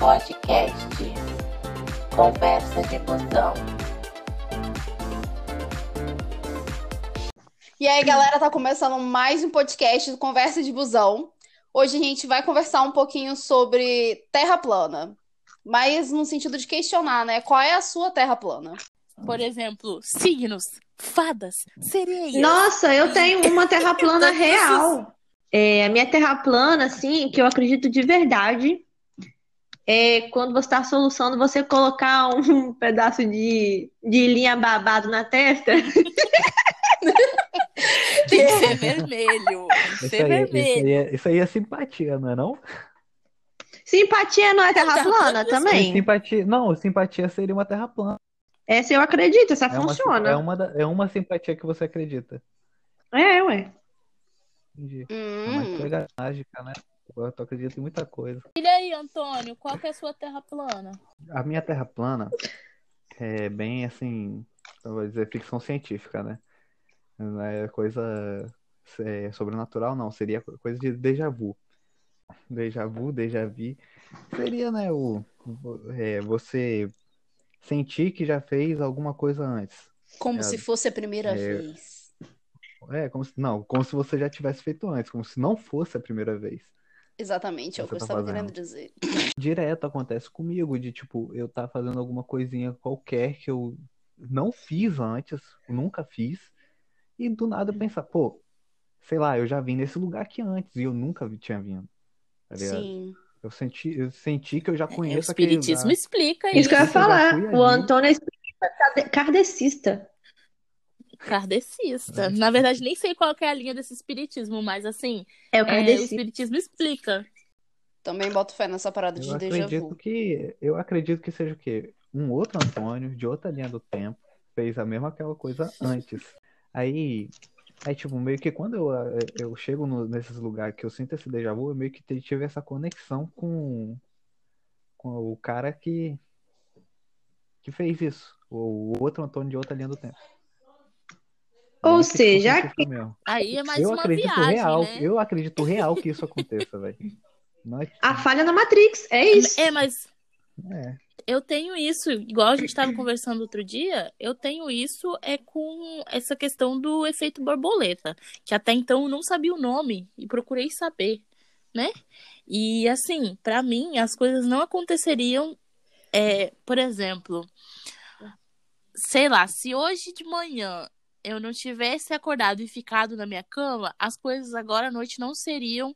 podcast Conversa de Busão. E aí, galera, tá começando mais um podcast do Conversa de Busão. Hoje a gente vai conversar um pouquinho sobre terra plana, mas no sentido de questionar, né? Qual é a sua terra plana? Por exemplo, signos, fadas, sereias. Nossa, eu tenho uma terra plana real. É, a minha terra plana, assim, que eu acredito de verdade, é quando você está solucionando, você colocar um pedaço de, de linha babado na testa. Tem que ser vermelho. Tem que Isso ser aí, isso, vermelho. aí é, isso aí é simpatia, não é não? Simpatia não é terra plana também? Simpatia, não, simpatia seria uma terra plana. Essa eu acredito, essa É uma, funciona. é uma, é uma simpatia que você acredita. É, ué. Entendi. É uma Hum, coisa mágica, né? Eu tô acredito em muita coisa. E aí, Antônio, qual que é a sua terra plana? A minha terra plana é bem assim, eu vou dizer ficção científica, né? Não é coisa é, sobrenatural, não. Seria coisa de déjà vu. Déjà vu, déjà vu. Seria, né, o, é, você sentir que já fez alguma coisa antes. como É, se fosse a primeira é. vez. É, como se, não, como se você já tivesse feito antes, como se não fosse a primeira vez. Exatamente, é o que eu tá estava fazendo. querendo dizer. Direto acontece comigo, de tipo, eu tá fazendo alguma coisinha qualquer que eu não fiz antes, nunca fiz, e do nada eu pensar, pô, sei lá, eu já vim nesse lugar aqui antes e eu nunca tinha vindo. Tá? Sim. Eu senti, eu senti que eu já É, o conheço aquele espiritismo explica Isso isso. que eu ia falar. O. Antônio é kardecista. Kardecista. Na verdade, nem sei qual que é a linha desse espiritismo, mas assim, É o é, o espiritismo explica. Também boto fé nessa parada Eu de déjà acredito vu. que eu acredito que seja o quê? Um outro Antônio de outra linha do tempo fez a mesma aquela coisa antes. Aí, aí tipo, meio que quando eu, eu chego no- nesses lugares que eu sinto esse déjà vu, eu meio que te- tive essa conexão com com o cara que que fez isso, o outro Antônio de outra linha do tempo. Ou seja, mesmo. Aí é mais eu uma acredito viagem, real, né? eu acredito real que isso aconteça, velho. É- A falha na Matrix, é isso. É, mas é. eu tenho isso, igual a gente estava conversando outro dia, eu tenho isso é com essa questão do efeito borboleta, que até então eu não sabia o nome e procurei saber, né? E assim, pra mim as coisas não aconteceriam, é, por exemplo, sei lá, se hoje de manhã eu não tivesse acordado e ficado na minha cama, as coisas agora à noite não seriam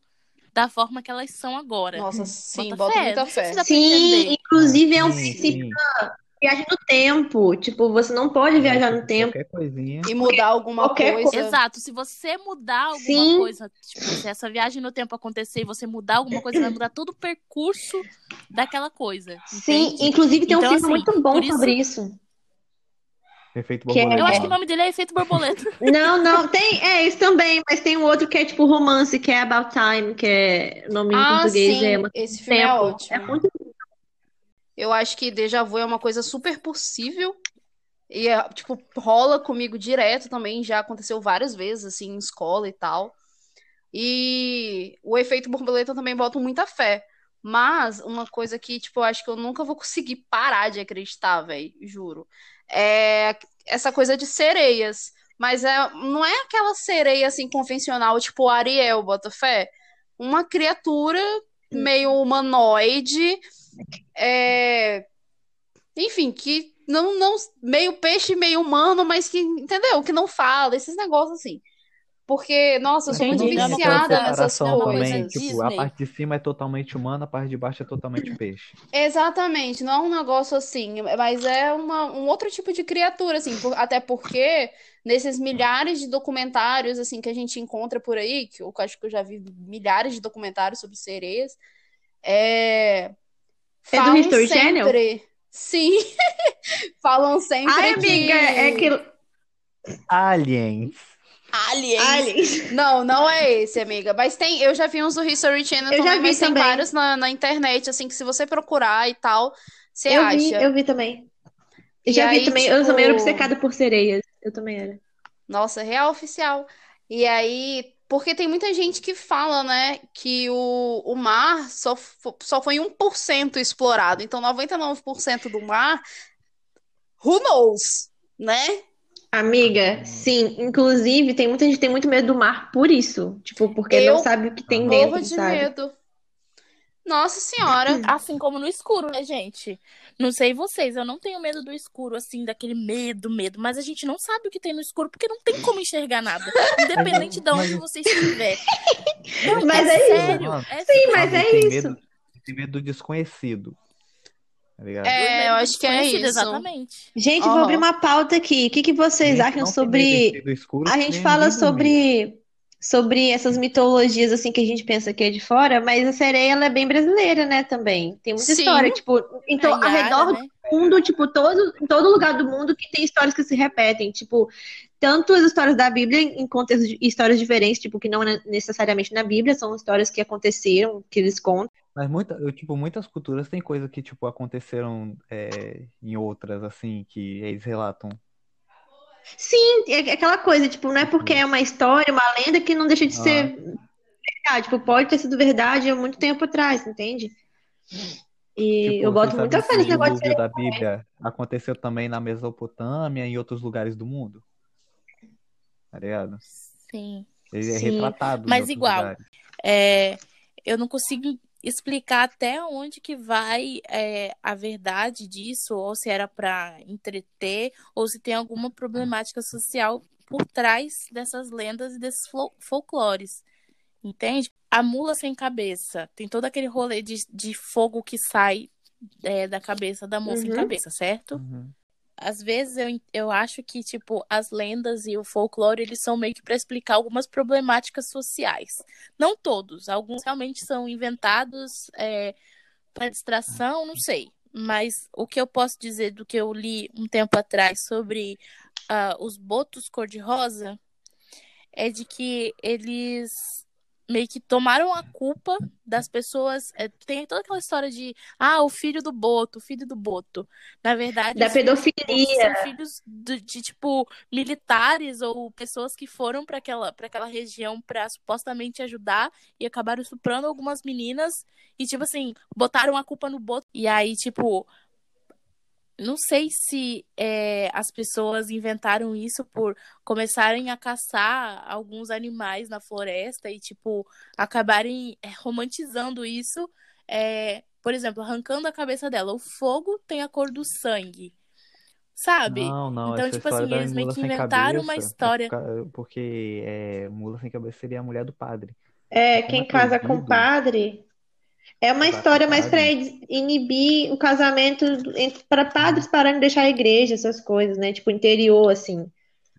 da forma que elas são agora. Nossa, sim, Bota boto fé, muita fé. Sim, inclusive é um Sim, princípio sim. da viagem no tempo. Tipo, você não pode viajar no tempo. Qualquer coisinha. E mudar alguma qualquer coisa. Exato, se você mudar alguma Sim. coisa, tipo, se essa viagem no tempo acontecer e você mudar alguma coisa, vai mudar todo o percurso daquela coisa. Sim, entende? inclusive tem um Então, filme assim, muito bom isso- sobre isso. Efeito Que é- borboleta. Eu acho que o nome dele é Efeito Borboleta. Não, não, tem, é isso também, mas tem um outro que é tipo romance, que é About Time, que é o nome em Ah, português sim, é uma esse filme é tempo. ótimo. É muito Eu acho que déjà vu é uma coisa super possível. E, é, tipo, rola comigo direto também. Já aconteceu várias vezes, assim, em escola e tal. E o efeito borboleta eu também boto muita fé. Mas uma coisa que, tipo, eu acho que eu nunca vou conseguir parar de acreditar, velho, juro. É essa coisa de sereias. Mas é, não é aquela sereia, assim, convencional, tipo Ariel, bota fé. Uma criatura meio humanoide, é, enfim, que não, não meio peixe, meio humano, mas que, entendeu? Que não fala, esses negócios assim. Porque, nossa, eu sou muito viciada nessas é uma coisa também, coisas. tipo, a parte de cima é totalmente humana, a parte de baixo é totalmente peixe. Exatamente, não é um negócio assim, mas é uma, um outro tipo de criatura, assim, por- até porque nesses milhares de documentários, assim, que a gente encontra por aí, que eu acho que eu já vi milhares de documentários sobre sereias, é... É do falam History Channel? sempre... Sim, falam sempre Ai, que... amiga, é que. Aliens. Aliens. Aliens. Não, não é esse, amiga. Mas tem, eu já vi uns do History Channel Eu já também, vi mas tem também. vários na, na internet, assim, que se você procurar e tal, você Eu acha. vi, eu vi também. E já vi aí, também. Eu tipo- também era obcecada por sereias. Eu também era. Nossa, real oficial. E aí, Porque tem muita gente que fala, né, que o, o mar só, só foi 1% explorado. Então, 99% do mar, who knows, né? Amiga, sim. Inclusive, tem muita gente que tem muito medo do mar por isso. Tipo, porque não Eu sabe o que tem morro Morro dentro, de sabe? medo. Nossa senhora. Assim como no escuro, né, gente? Não sei vocês, eu não tenho medo do escuro, assim, daquele medo, medo. Mas a gente não sabe o que tem no escuro, porque não tem como enxergar nada. Independente de onde você estiver. Não, Mas é é isso. sério. Mano, É Sim, sério. mas é tem isso. Medo, tem medo do desconhecido. Tá? É, eu acho que é isso. Exatamente. Gente, vou Aham. abrir uma pauta aqui. O que que vocês Gente, acham sobre. escuro, A gente fala ninguém dormir. sobre, sobre essas mitologias assim que a gente pensa que é de fora, mas a sereia ela é bem brasileira, né, também. Tem muita Sim. história, tipo, então, A ao redor né? do mundo, tipo, todo, em todo lugar do mundo que tem histórias que se repetem, tipo, tanto as histórias da Bíblia em contextos de histórias diferentes, tipo, que não é necessariamente na Bíblia, são histórias que aconteceram, que eles contam. Mas muita, eu, tipo, muitas culturas têm coisas que, tipo, aconteceram é, em outras, assim, que eles relatam. Sim, é aquela coisa, tipo, não é porque é uma história, uma lenda que não deixa de ser verdade. Tipo, pode ter sido verdade há muito tempo atrás, entende? E Tipo, eu boto muita fé nesse negócio de da Bíblia aconteceu também na Mesopotâmia e em outros lugares do mundo. Tá ligado? Sim. Ele é Sim, retratado mas igual. É, eu não consigo explicar até onde que vai é, a verdade disso, ou se era para entreter, ou se tem alguma problemática social por trás dessas lendas e desses fol- folclores. Entende? A mula sem cabeça tem todo aquele rolê de, de fogo que sai é, da cabeça da mula sem Uhum. cabeça, certo? Uhum. Às vezes eu, eu acho que, tipo, as lendas e o folclore, eles são meio que para explicar algumas problemáticas sociais. Não todos, alguns realmente são inventados é, para distração, não sei. Mas o que eu posso dizer do que eu li um tempo atrás sobre ah, os botos cor-de-rosa é de que eles meio que tomaram a culpa das pessoas. é, tem toda aquela história de ah, o filho do boto, o filho do boto. Na verdade, da pedofilia. são filhos de, de, tipo militares ou pessoas que foram para aquela, pra aquela região para supostamente ajudar e acabaram estuprando algumas meninas e tipo assim, botaram a culpa no boto. E aí, tipo, não sei se é, as pessoas inventaram isso por começarem a caçar alguns animais na floresta e, tipo, acabarem é, romantizando isso. é, por exemplo, arrancando a cabeça dela. O fogo tem a cor do sangue. Sabe? Não, não, Então, essa tipo assim, eles meio que inventaram uma cabeça é história. porque é, mula sem cabeça seria a mulher do padre. É, Como quem é casa com proibido padre. É uma história mais para inibir o casamento para padres pararem de deixar a igreja, essas coisas, né? Tipo, interior, assim.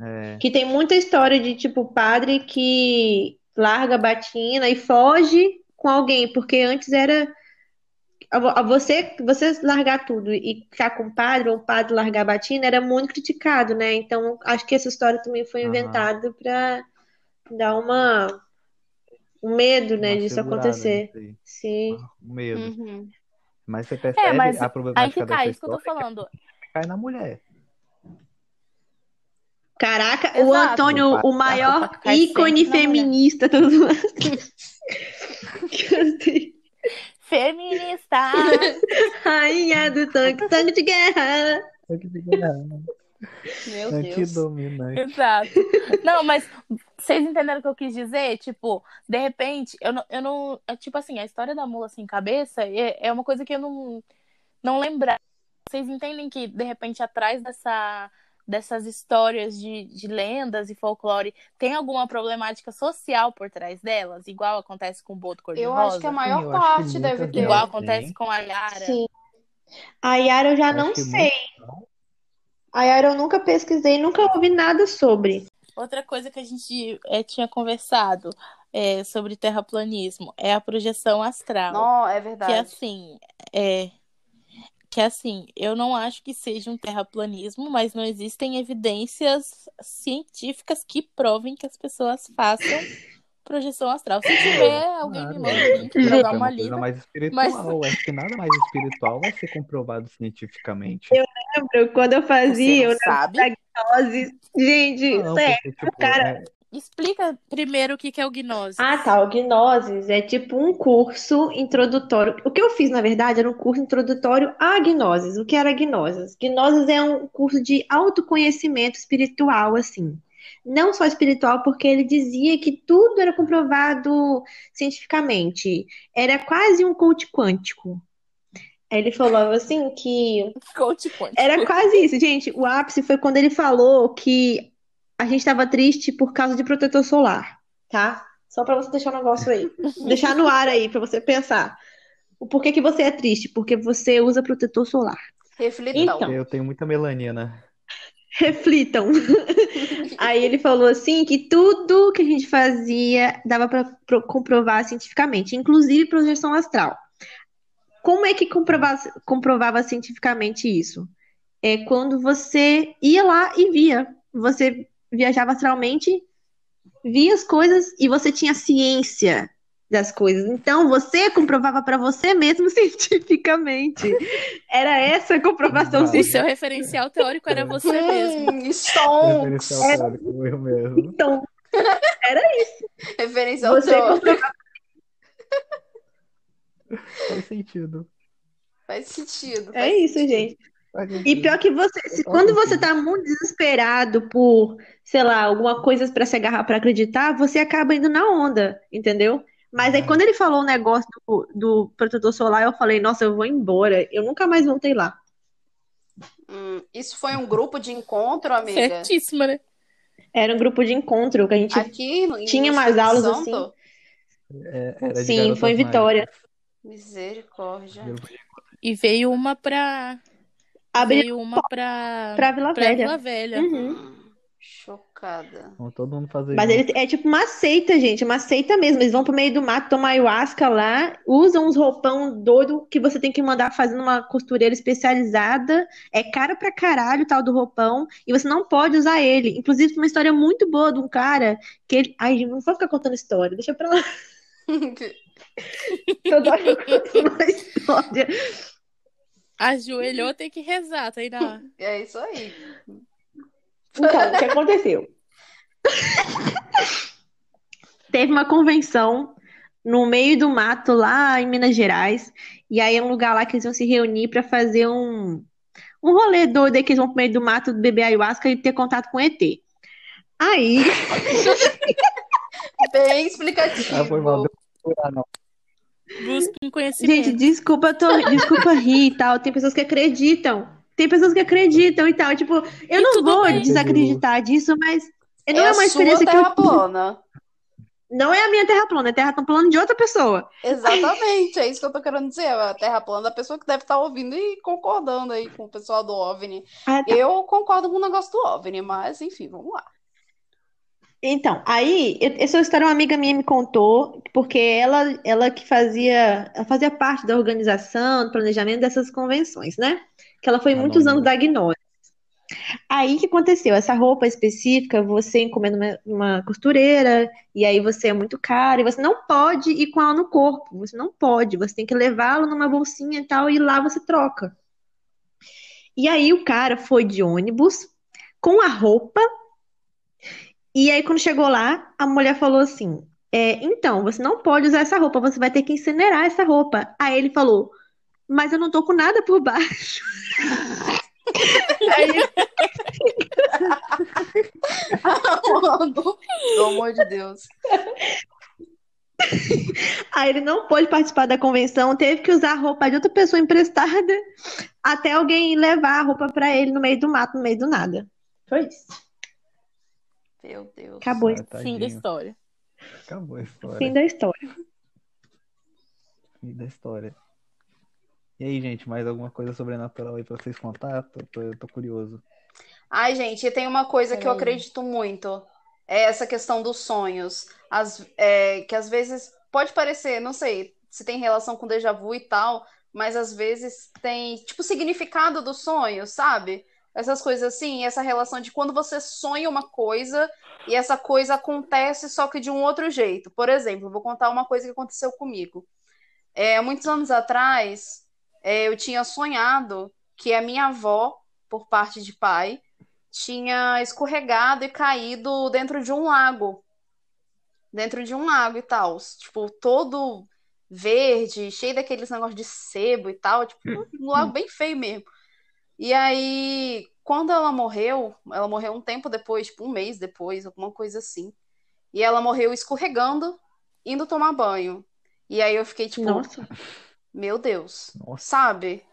é, Que tem muita história de, tipo, padre que larga a batina e foge com alguém, porque antes era você, você largar tudo e ficar com o padre, ou o padre largar a batina, era muito criticado, né? Então, acho que essa história também foi inventada para dar uma, um medo, né, uma disso acontecer. aí. Sim. O medo. Uhum. Mas você É, percebe mas a aí problemática que tá, dessa isso que eu tô é falando. cai na mulher. Caraca, o Exato. Antônio, O o padre, maior cai ícone feminista. Todo mundo. Feminista! Rainha do tanque, tanque de guerra. Meu Deus. Antidominante. Exato. Não, mas vocês entenderam o que eu quis dizer? Tipo, de repente, eu não, eu não. é Tipo assim, a história da mula sem cabeça é, é uma coisa que eu não, não lembrar. Vocês entendem que, de repente, atrás dessa, dessas histórias de, de lendas e folclore, tem alguma problemática social por trás delas? Igual acontece com o Boto Eu acho que a Cor-de-Rosa? maior Sim, que parte deve ter. Igual acontece têm. com a Yara? Sim. A Yara eu já Eu não que sei. muitas A Yara eu nunca pesquisei, nunca ouvi nada sobre. Outra coisa que a gente eh, tinha conversado eh, sobre terraplanismo é a projeção astral. Não, é Que verdade. assim, é. Que assim, eu não acho que seja um terraplanismo, mas não existem evidências científicas que provem que as pessoas façam projeção astral. Se tiver, alguém me Claro, manda o é, link pra é dar uma coisa lida. mais espiritual. Acho que nada mais espiritual vai ser comprovado cientificamente. Lembro quando eu fazia o sabe? diagnose. Gente, Não, sério, porque, tipo, cara. é, Explica primeiro o que que é o gnose. Ah, tá. O Gnosis é tipo um curso introdutório. O que eu fiz, na verdade, era um curso introdutório a Gnosis. O que era Gnosis? Gnosis é um curso de autoconhecimento espiritual, assim. Não só espiritual, porque ele dizia que tudo era comprovado cientificamente. Era quase um coach quântico. Ele falava assim que Coach quântico. era quase isso, gente. O ápice foi quando ele falou que a gente estava triste por causa de protetor solar, tá? Só para você deixar o negócio aí, deixar no ar aí para você pensar. O porquê que você é triste? Porque você usa protetor solar. Reflitão. Então. Eu tenho muita melanina. Reflitam. Aí ele falou assim que tudo que a gente fazia dava para comprovar cientificamente, inclusive projeção astral. Como é que comprovava, comprovava cientificamente isso? É quando você ia lá e via. Você viajava astralmente, via as coisas e você tinha ciência das coisas. Então você comprovava para você mesmo cientificamente. Era essa a comprovação. O científica. seu referencial teórico era você mesmo. Hum, Stonks. Referencial teórico, eu mesmo. Então, Referencial você teórico. comprovava Faz sentido. Faz sentido. É faz isso, sentido. gente. E pior que você, se, quando você tá muito desesperado por, sei lá, alguma coisa pra se agarrar pra acreditar, você acaba indo na onda, entendeu? Mas aí Ah. quando ele falou o negócio do, do protetor solar, eu falei, nossa, eu vou embora. Eu nunca mais voltei lá. Hum, isso foi um grupo de encontro, amiga? Certíssima, né? Era um grupo de encontro que a gente. Aqui Tinha Espírito aulas Santo? assim. É, era de Sim, foi em Vitória. Misericórdia. E veio uma pra. Abri Veio uma pra. pra Vila pra Velha. Vila Velha. Uhum. Hum, chocada. Vamos todo mundo fazer Mas junto. ele é tipo uma seita, gente, uma seita mesmo. Eles vão pro meio do mato tomar ayahuasca lá, usam uns roupão doido que você tem que mandar fazer numa costureira especializada. É caro pra caralho o tal do roupão, e você não pode usar ele. Inclusive, tem uma história muito boa de um cara que ele. Ai, gente, não vou ficar contando história, deixa pra lá. Toda hora eu conto uma história. Ajoelhou, tem que rezar, Tainá. É isso aí. Então, o que aconteceu? Teve uma convenção no meio do mato lá em Minas Gerais, e aí é um lugar lá que eles vão se reunir para fazer um, um rolê doido aí que eles vão pro meio do mato beber ayahuasca e ter contato com ET. Aí, Bem explicativo. Ah, foi mal. Não. Um conhecimento. gente, desculpa, tô, desculpa rir e tal. Tem pessoas que acreditam. Tem pessoas que acreditam e tal. Tipo, eu E não vou bem. desacreditar disso, mas não É é a uma experiência que terra eu. plana. Não é a minha terra plana, é terra plana de outra pessoa. Exatamente, é isso que eu tô querendo dizer. A terra plana da pessoa que deve estar ouvindo e concordando aí com o pessoal do OVNI. Ah, tá. Eu concordo com o negócio do OVNI, mas enfim, vamos lá. Então, aí, essa história uma amiga minha me contou, porque ela, ela que fazia, ela fazia parte da organização, do planejamento dessas convenções, né? Que ela foi Ah, muitos não, anos da Gnose. Aí, que aconteceu? Essa roupa específica, você encomenda numa, numa costureira, e aí você é muito caro, e você não pode ir com ela no corpo, você não pode, você tem que levá-la numa bolsinha e tal, e lá você troca. E aí, o cara foi de ônibus, com a roupa, e aí, quando chegou lá, a mulher falou assim: é, então, você não pode usar essa roupa, você vai ter que incinerar essa roupa. Aí ele falou: mas eu não tô com nada por baixo. Aí, pelo amor de Deus. aí ele não pôde participar da convenção, teve que usar a roupa de outra pessoa emprestada até alguém levar a roupa pra ele no meio do mato, no meio do nada. Foi isso. Meu Deus. Acabou. Ah, Fim da história. Acabou a história. Fim da história. Fim da história. E aí, gente, mais alguma coisa sobrenatural aí pra vocês contar? Tô, tô, eu tô curioso. Ai, gente, tem uma coisa que eu acredito muito. É essa questão dos sonhos. As, é, que às vezes pode parecer, não sei se tem relação com déjà vu e tal, mas às vezes tem, tipo, significado do sonho, sabe? Essas coisas assim, essa relação de quando você sonha uma coisa e essa coisa acontece só que de um outro jeito. Por exemplo, vou contar uma coisa que aconteceu comigo. É, muitos anos atrás, é, eu tinha sonhado que a minha avó, por parte de pai, tinha escorregado e caído dentro de um lago. dentro de um lago e tal. Tipo, todo verde, cheio daqueles negócios de sebo e tal. Tipo, um lago bem feio mesmo. E aí, quando ela morreu, ela morreu um tempo depois, tipo um mês depois, alguma coisa assim. E ela morreu escorregando, indo tomar banho. E aí eu fiquei tipo, Nossa, meu Deus, Nossa. sabe?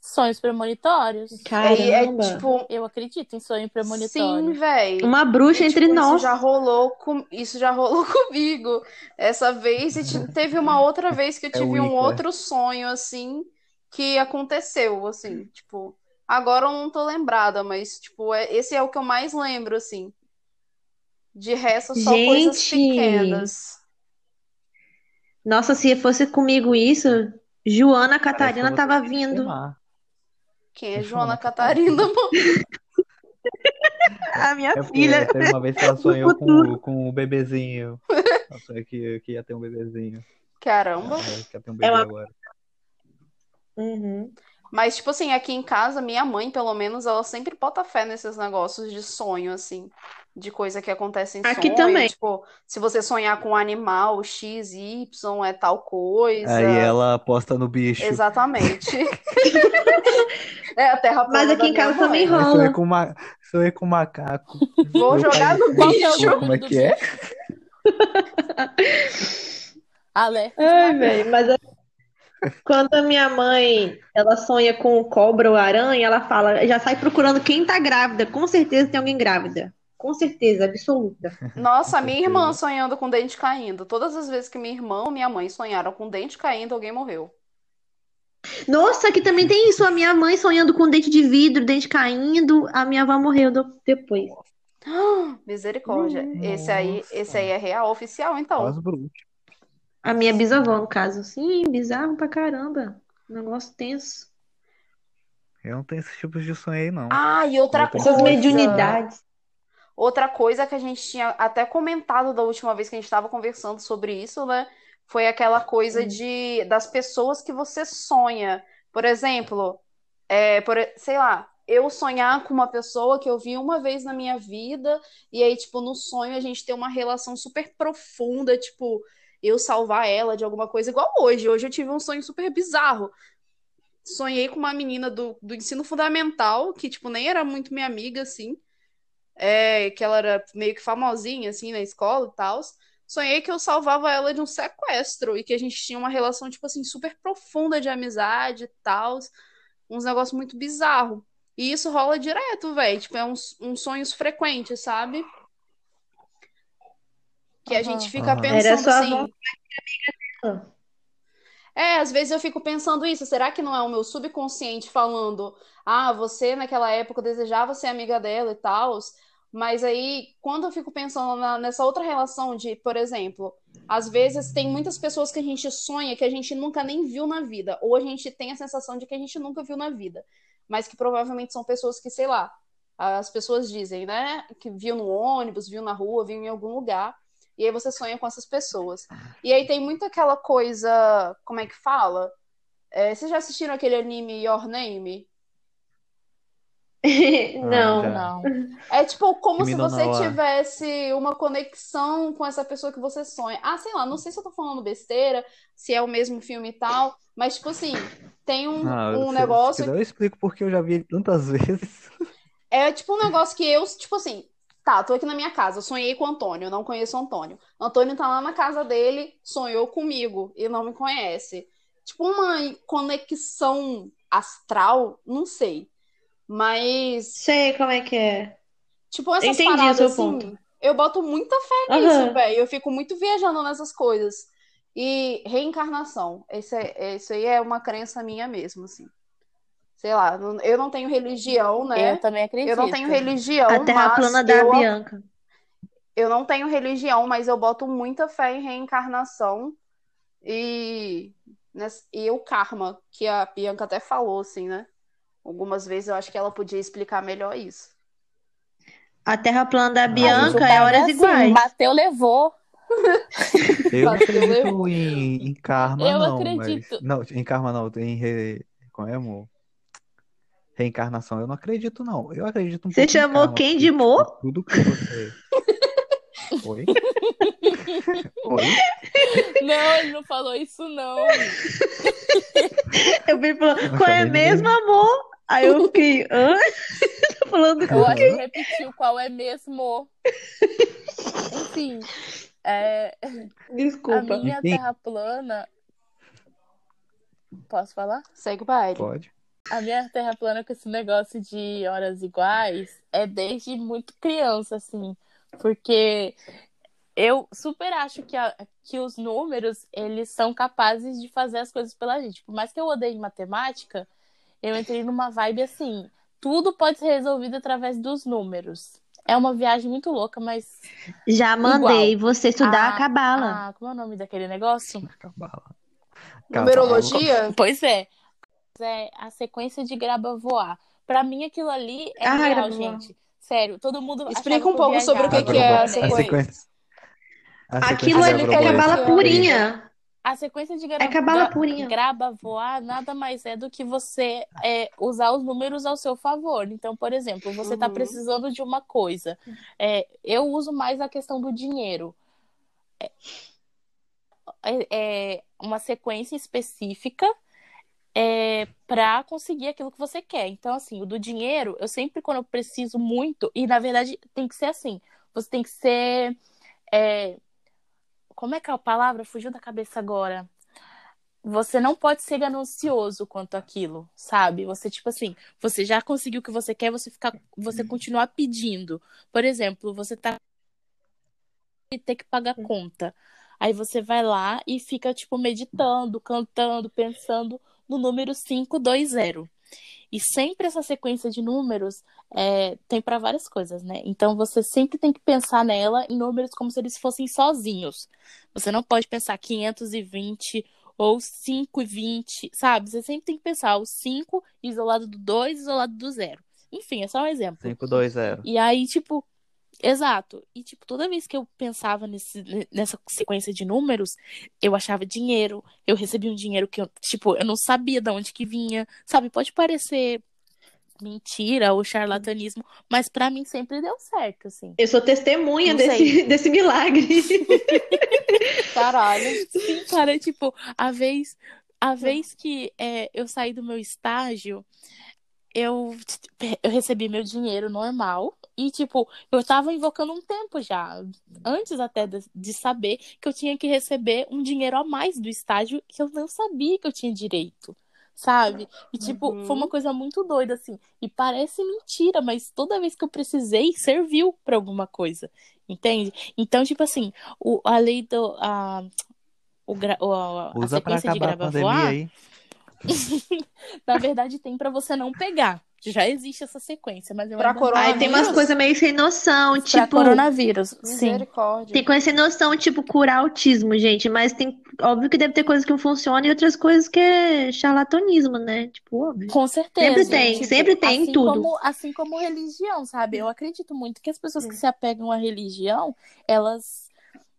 Sonhos premonitórios. Aí é caramba. tipo, Eu acredito em sonho sim, premonitório. véi. Uma bruxa E, entre tipo, nós. Isso já rolou com... isso já rolou comigo essa vez e te- teve uma outra vez que eu É tive um Wicca. outro sonho assim que aconteceu assim, tipo, agora eu não tô lembrada, mas tipo, é... esse é o que eu mais lembro assim. De resto só coisas Gente! pequenas. Nossa, se fosse comigo isso, Joana Catarina vou tava vindo. Quem é Joana Catarina? A minha É filha. teve uma vez que ela sonhou com, com o bebezinho. Ela sonhou que, que ia ter um bebezinho. Caramba. É, que ia ter um É bebê uma- agora. Uhum. Mas, tipo assim, aqui em casa, minha mãe, pelo menos, ela sempre bota fé nesses negócios de sonho, assim, de coisa que acontece em Aqui sonho. também. Tipo, se você sonhar com um animal X, Y, é tal coisa. Aí ela aposta no bicho. Exatamente. É a terra Mas plana aqui da em casa também mãe. Rola. sonhei com, ma... sonhei com macaco. Vou Meu jogar pai- no bicho. Como é que é? Ale. Ai, velho, mas é- quando a minha mãe ela sonha com cobra ou aranha, ela fala, já sai procurando quem tá grávida. Com certeza tem alguém grávida. Com certeza, absoluta. Nossa, a minha irmã sonhando com dente caindo. Todas as vezes que minha irmã ou minha mãe sonharam com dente caindo, alguém morreu. Nossa, aqui também tem isso. A minha mãe sonhando com dente de vidro, dente caindo. A minha avó morreu depois. Misericórdia. Esse aí, Nossa. esse aí é real oficial, então. Quase bruxo. A minha bisavó, no caso. Sim, bizarro pra caramba. Negócio tenso. Eu não tenho esses tipos de sonho aí, não. Ah, e outra tenho Essas coisa. mediunidades. Outra coisa que a gente tinha até comentado da última vez que a gente estava conversando sobre isso, né? Foi aquela coisa Hum. de das pessoas que você sonha. Por exemplo, é, por, sei lá, eu sonhar com uma pessoa que eu vi uma vez na minha vida, e aí, tipo, no sonho a gente ter uma relação super profunda, tipo, eu salvar ela de alguma coisa, igual hoje. Hoje eu tive um sonho super bizarro. Sonhei com uma menina do, do ensino fundamental, que, tipo, nem era muito minha amiga, assim é, que ela era meio que famosinha, assim, na escola e tal. Sonhei que eu salvava ela de um sequestro e que a gente tinha uma relação, tipo assim, super profunda de amizade e tal. Uns negócios muito bizarros. E isso rola direto, velho. Tipo, é uns, uns sonhos frequentes, sabe? Que a gente fica Aham. pensando Era sua assim. dela. É, às vezes eu fico pensando isso. Será que não é o meu subconsciente falando, ah, você naquela época desejava ser amiga dela e tal? Mas aí, quando eu fico pensando na- nessa outra relação de, por exemplo, às vezes tem muitas pessoas que a gente sonha que a gente nunca nem viu na vida, ou a gente tem a sensação de que a gente nunca viu na vida, mas que provavelmente são pessoas que, sei lá, as pessoas dizem, né, que viu no ônibus, viu na rua, viu em algum lugar, e aí você sonha com essas pessoas. E aí tem muito aquela coisa, como é que fala? É, vocês já assistiram aquele anime Your Name? Não. já. Não. É tipo como se você tivesse uma conexão com essa pessoa que você sonha. Ah, sei lá, não sei se eu tô falando besteira, se é o mesmo filme e tal, mas tipo assim, tem um, Ah, um se, negócio. eu explico porque eu já vi ele tantas vezes. É tipo um negócio que eu, tipo assim, tá, tô aqui na minha casa, sonhei com o Antônio, não conheço o Antônio. Antônio tá lá na casa dele, sonhou comigo e não me conhece. Tipo uma conexão astral, não sei. Mas, Sei como é que é. tipo, essas Entendi o paradas assim, ponto. eu boto muita fé Aham. nisso, velho. Eu fico muito viajando nessas coisas. E reencarnação, esse é, isso aí é uma crença minha mesmo, assim. Sei lá, eu não tenho religião, né? Eu também acredito. Eu não tenho religião, A terra mas plana da eu, Bianca. eu não tenho religião, mas eu boto muita fé em reencarnação e, ness- e o karma, que a Bianca até falou, assim, né? Algumas vezes eu acho que ela podia explicar melhor isso. A terra plana da A Bianca é horas assim, iguais. Bateu, levou. Eu Bateu, acredito levou. em, em karma, Eu não, acredito. mas. Não, em karma não, em re... Como é, amor? Reencarnação, eu não acredito, não. Eu acredito um Você pouco em chamou karma, quem de Mo? tudo que você. Oi? Oi? Não, ele não falou isso, não. Eu vi falando, qual é mesmo, amor? Aí eu fiquei, hã? Tá falando Eu acho que repetiu qual é mesmo. Enfim, é, a Desculpa. minha Enfim. terra plana. Posso falar? Segue o baile. Pode? A minha terra plana com esse negócio de horas iguais é desde muito criança, assim. Porque eu super acho que, a- que os números, eles são capazes de fazer as coisas pela gente. Por mais que eu odeie matemática, eu entrei numa vibe assim, tudo pode ser resolvido através dos números. É uma viagem muito louca, mas... Já mandei você estudar Ah, a cabala. Ah, como é o nome daquele negócio? Cabala. Numerologia? Pois é. É a sequência de graba voar. Pra mim, aquilo ali é Ah, real, gente. Sério, todo mundo. Explica um pouco sobre o que que é a A sequência. a sequência Aquilo da ali é borboleta. cabala purinha. A sequência de graba, É cabala gra- purinha. graba voar nada mais é do que você é, usar os números ao seu favor. Então, por exemplo, você está Uhum. precisando de uma coisa. É, eu uso mais a questão do dinheiro. É, é uma sequência específica é, para conseguir aquilo que você quer. Então, assim, o do dinheiro, eu sempre, quando eu preciso muito, e na verdade tem que ser assim: você tem que ser. é, como é que é a palavra? Fugiu da cabeça agora. Você não pode ser ganancioso quanto àquilo, sabe? Você, tipo assim, você já conseguiu o que você quer, você ficar, você continuar pedindo. Por exemplo, você tá e ter que pagar conta. Aí você vai lá e fica, tipo, meditando, cantando, pensando no número 520. E sempre essa sequência de números é, tem para várias coisas, né? Então você sempre tem que pensar nela em números como se eles fossem sozinhos. Você não pode pensar 520 ou 5 e 20, sabe? Você sempre tem que pensar o 5 isolado do 2 isolado do 0. Enfim, é só um exemplo. 520. E aí, tipo, exato. E, tipo, toda vez que eu pensava nesse, nessa sequência de números, eu achava dinheiro, eu recebia um dinheiro que eu, tipo, eu não sabia de onde que vinha, sabe? Pode parecer mentira ou charlatanismo, mas pra mim sempre deu certo, assim. Eu sou testemunha Não desse, sei. desse milagre. Caralho. Sim, cara, tipo, a vez, a vez que é, eu saí do meu estágio, eu, eu recebi meu dinheiro normal e, tipo, eu tava invocando um tempo já, antes até de, de saber que eu tinha que receber um dinheiro a mais do estágio que eu não sabia que eu tinha direito. Sabe? E, tipo, Uhum. foi uma coisa muito doida, assim. E parece mentira, mas toda vez que eu precisei, serviu pra alguma coisa. Entende? Então, tipo assim, o, a lei do. A, o, a, a Usa pra sequência de acabar a grava voar, aí. na verdade, tem pra você não pegar. Já existe essa sequência, mas eu Pra ainda corona- não- Aí tem umas coisas meio sem noção, pra tipo. coronavírus. Sim. Misericórdia. Tem coisa sem noção, tipo, curar autismo, gente. Mas tem. Óbvio que deve ter coisas que não funcionam e outras coisas que é charlatanismo, né? Tipo, óbvio. Com certeza. Sempre tem, sempre tem assim tudo. Como, assim como religião, sabe? Eu acredito muito que as pessoas que se apegam à religião, elas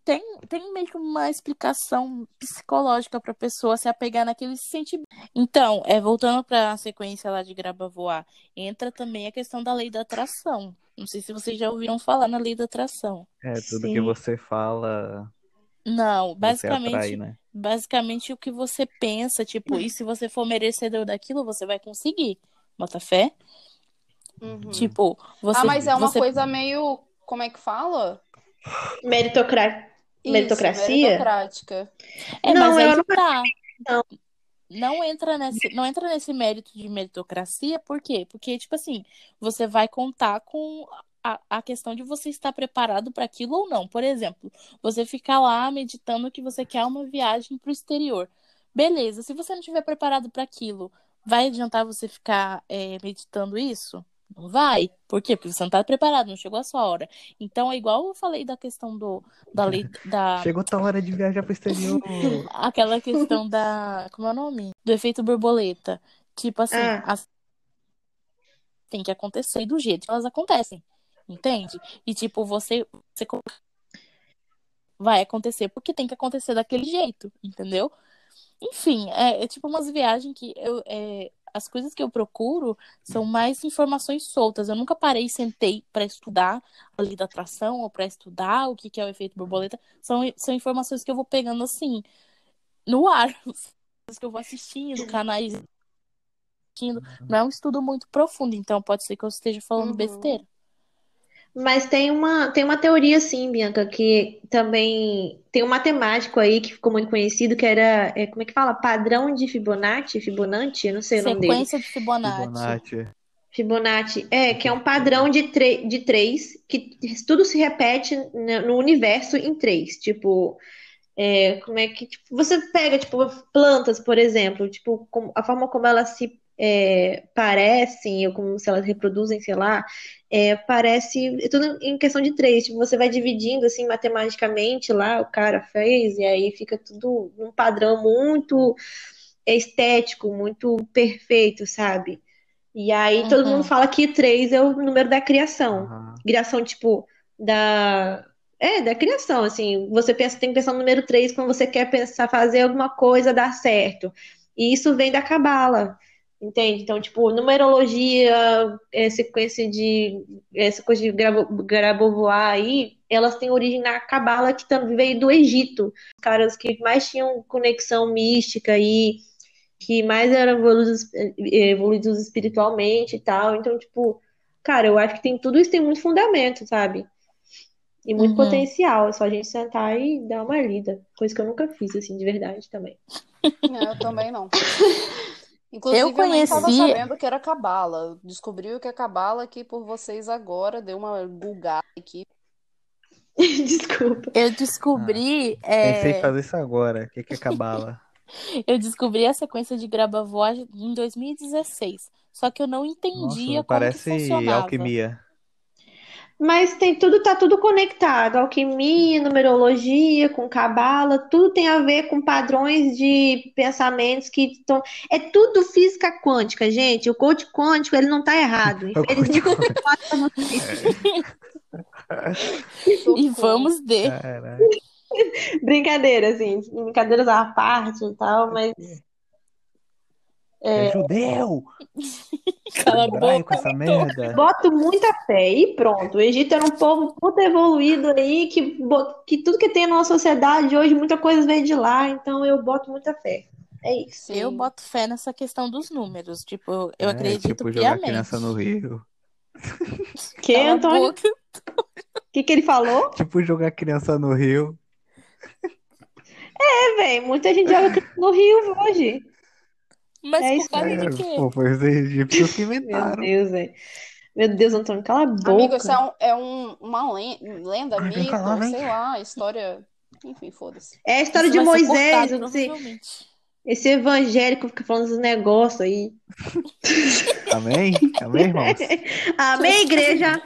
têm, têm meio que uma explicação psicológica pra pessoa se apegar naquele sentimento. Então, é, voltando pra sequência lá de graba voar, entra também a questão da lei da atração. Não sei se vocês já ouviram falar na lei da atração. É, tudo Sim. que você fala, Não, basicamente, atrai, né? basicamente o que você pensa, tipo, e se você for merecedor daquilo, você vai conseguir. Bota fé? Uhum. Tipo, você ah, mas é uma você- coisa meio. Como é que fala? Meritocra... Isso, Meritocracia? meritocrática. É, Não, mas eu não tá. não. Não entra nesse, não entra nesse mérito de meritocracia, por quê? Porque, tipo assim, você vai contar com a, a questão de você estar preparado para aquilo ou não. Por exemplo, você ficar lá meditando que você quer uma viagem para o exterior. Beleza, se você não estiver preparado para aquilo, vai adiantar você ficar é, meditando isso? Não vai. Por quê? Porque você não tá preparado, não chegou a sua hora. Então é igual eu falei da questão do, da lei da. Chegou tal hora de viajar pro exterior. Aquela questão da. Como é o nome? Do efeito borboleta. Tipo assim, Ah. as- tem que acontecer do jeito que elas acontecem. Entende? E tipo, você, você vai acontecer porque tem que acontecer daquele jeito, entendeu? Enfim, é, é tipo umas viagens que eu, é, as coisas que eu procuro são mais informações soltas. Eu nunca parei e sentei para estudar a lei da atração ou para estudar o que que é o efeito borboleta. São, são informações que eu vou pegando assim no ar, coisas que eu vou assistindo, canais. Não é um estudo muito profundo, então pode ser que eu esteja falando Uhum. besteira. Mas tem uma, tem uma teoria, sim, Bianca, que também tem um matemático aí que ficou muito conhecido, que era, é, como é que fala? Padrão de Fibonacci? Fibonacci? Eu não sei o nome dele. Sequência de Fibonacci. Fibonacci. Fibonacci, é, que é um padrão de, de três, que tudo se repete no universo em três. Tipo, é, como é que tipo, você pega, tipo, plantas, por exemplo, tipo, como- a forma como elas se é, parecem, ou como se elas reproduzem, sei lá, é, parece é tudo em questão de três. Tipo, você vai dividindo assim matematicamente lá, o cara fez, e aí fica tudo num padrão muito estético, muito perfeito, sabe? E aí todo Uhum. mundo fala que três é o número da criação. Aham. Criação, tipo, da. É, da criação, assim. Você pensa, tem que pensar no número três quando você quer pensar, fazer alguma coisa dar certo. E isso vem da cabala. Entende? Então, tipo, numerologia, é, sequência de. Essa coisa de grabo- Grabovoi aí, elas têm origem na cabala que também veio do Egito. Os caras que mais tinham conexão mística aí que mais eram evoluídos, evoluídos espiritualmente e tal. Então, tipo, cara, eu acho que tem tudo isso tem muito fundamento, sabe? E muito Uhum. potencial. É só a gente sentar e dar uma lida. Coisa que eu nunca fiz, assim, de verdade também. Não, eu também não. Inclusive, Eu eu nem estava conheci- sabendo que era cabala. Descobri o que é cabala aqui por vocês agora. Deu uma gulgada aqui. Desculpa. Eu descobri, Pensei é, em fazer isso agora. O que que é cabala? eu descobri a sequência de Grabovoi em 2016. Só que eu não entendia Nossa, como que parece funcionava. alquimia. Mas tem tudo, tá tudo conectado. Alquimia, numerologia, com cabala, tudo tem a ver com padrões de pensamentos que estão. É tudo física quântica, gente. O coach quântico, ele não tá errado. É Infelizmente, E vamos de. Caraca. brincadeira, assim, brincadeiras à parte e tal, mas É judeu! Cala a boca. essa merda. boto muita fé e pronto. O Egito era um povo muito evoluído aí, que, que tudo que tem na nossa sociedade hoje, muita coisa veio de lá, então eu boto muita fé. É isso. Eu boto fé nessa questão dos números. Tipo, eu- eu É, acredito tipo jogar piamente. criança no rio. Que, Cala Antônio? O que, que ele falou? Tipo jogar criança no rio. É, velho, muita gente joga no Rio hoje. Mas É por causa de quê? pô, foi os egípcios que Meu inventaram. Deus, velho. Meu Deus, Antônio, cala a Amigo, boca. isso é, um- é um- uma len- lenda, Ai, mito, sei lá, história. Enfim, foda-se. É a história Isso de Moisés, cortado, esse, provavelmente. esse evangélico fica falando esses negócios aí. Amém? Amém, irmãos? Amém, igreja?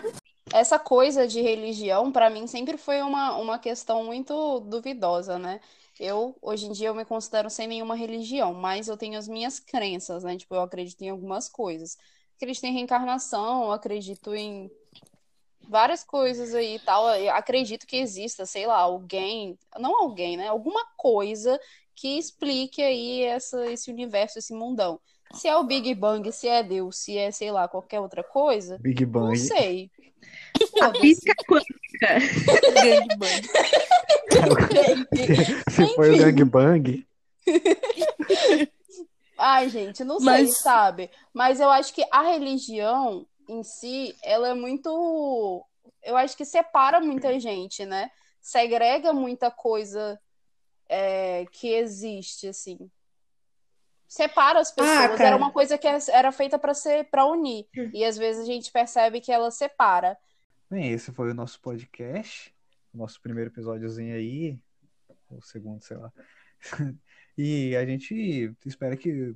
Essa coisa de religião, pra mim, sempre foi uma, uma questão muito duvidosa, né? Eu, hoje em dia, eu me considero sem nenhuma religião, mas eu tenho as minhas crenças, né? Tipo, eu acredito em algumas coisas. Acredito em reencarnação, acredito em várias coisas aí e tal. Eu acredito que exista, sei lá, alguém, não alguém, né? Alguma coisa que explique aí essa, esse universo, esse mundão. Se é o Big Bang, se é Deus, se é, sei lá, qualquer outra coisa, Big não Bang. sei. A física quântica. Gangbang. Se foi o gangbang, Ai, gente, não sei, Mas- sabe? Mas eu acho que a religião em si, ela é muito. Eu acho que separa muita gente, né? Segrega muita coisa é, que existe, assim. Separa as pessoas. Ah. Era uma coisa que era feita para ser, para unir. E às vezes a gente percebe que ela separa. Bem, esse foi o nosso podcast, o nosso primeiro episódiozinho aí, ou segundo, sei lá. E a gente espera que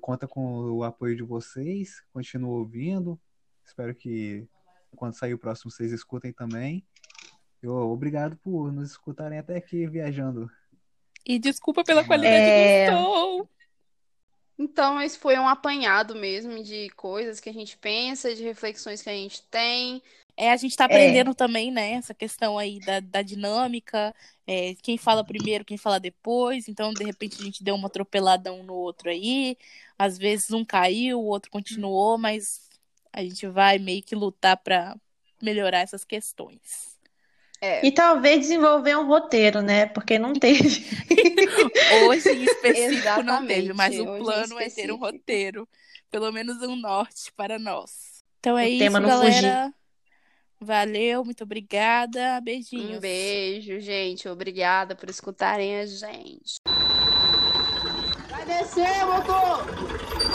conta com o apoio de vocês, continue ouvindo. Espero que quando sair o próximo vocês escutem também. Eu, obrigado por nos escutarem até aqui viajando. E desculpa pela qualidade É. do som. Então, esse foi um apanhado mesmo de coisas que a gente pensa, de reflexões que a gente tem. É, a gente tá aprendendo também, né? Essa questão aí da, da dinâmica, é, quem fala primeiro, quem fala depois. Então, de repente, a gente deu uma atropelada um no outro aí. Às vezes um caiu, o outro continuou, mas a gente vai meio que lutar para melhorar essas questões. É. E talvez desenvolver um roteiro, né? Porque não teve. Hoje em específico não teve, Exatamente, mas o hoje plano é ter um roteiro, pelo menos um norte para nós. Então é O isso, tema não galera. Valeu, muito obrigada. Beijinhos. Um beijo, gente. Obrigada por escutarem a gente. Vai descer, motor!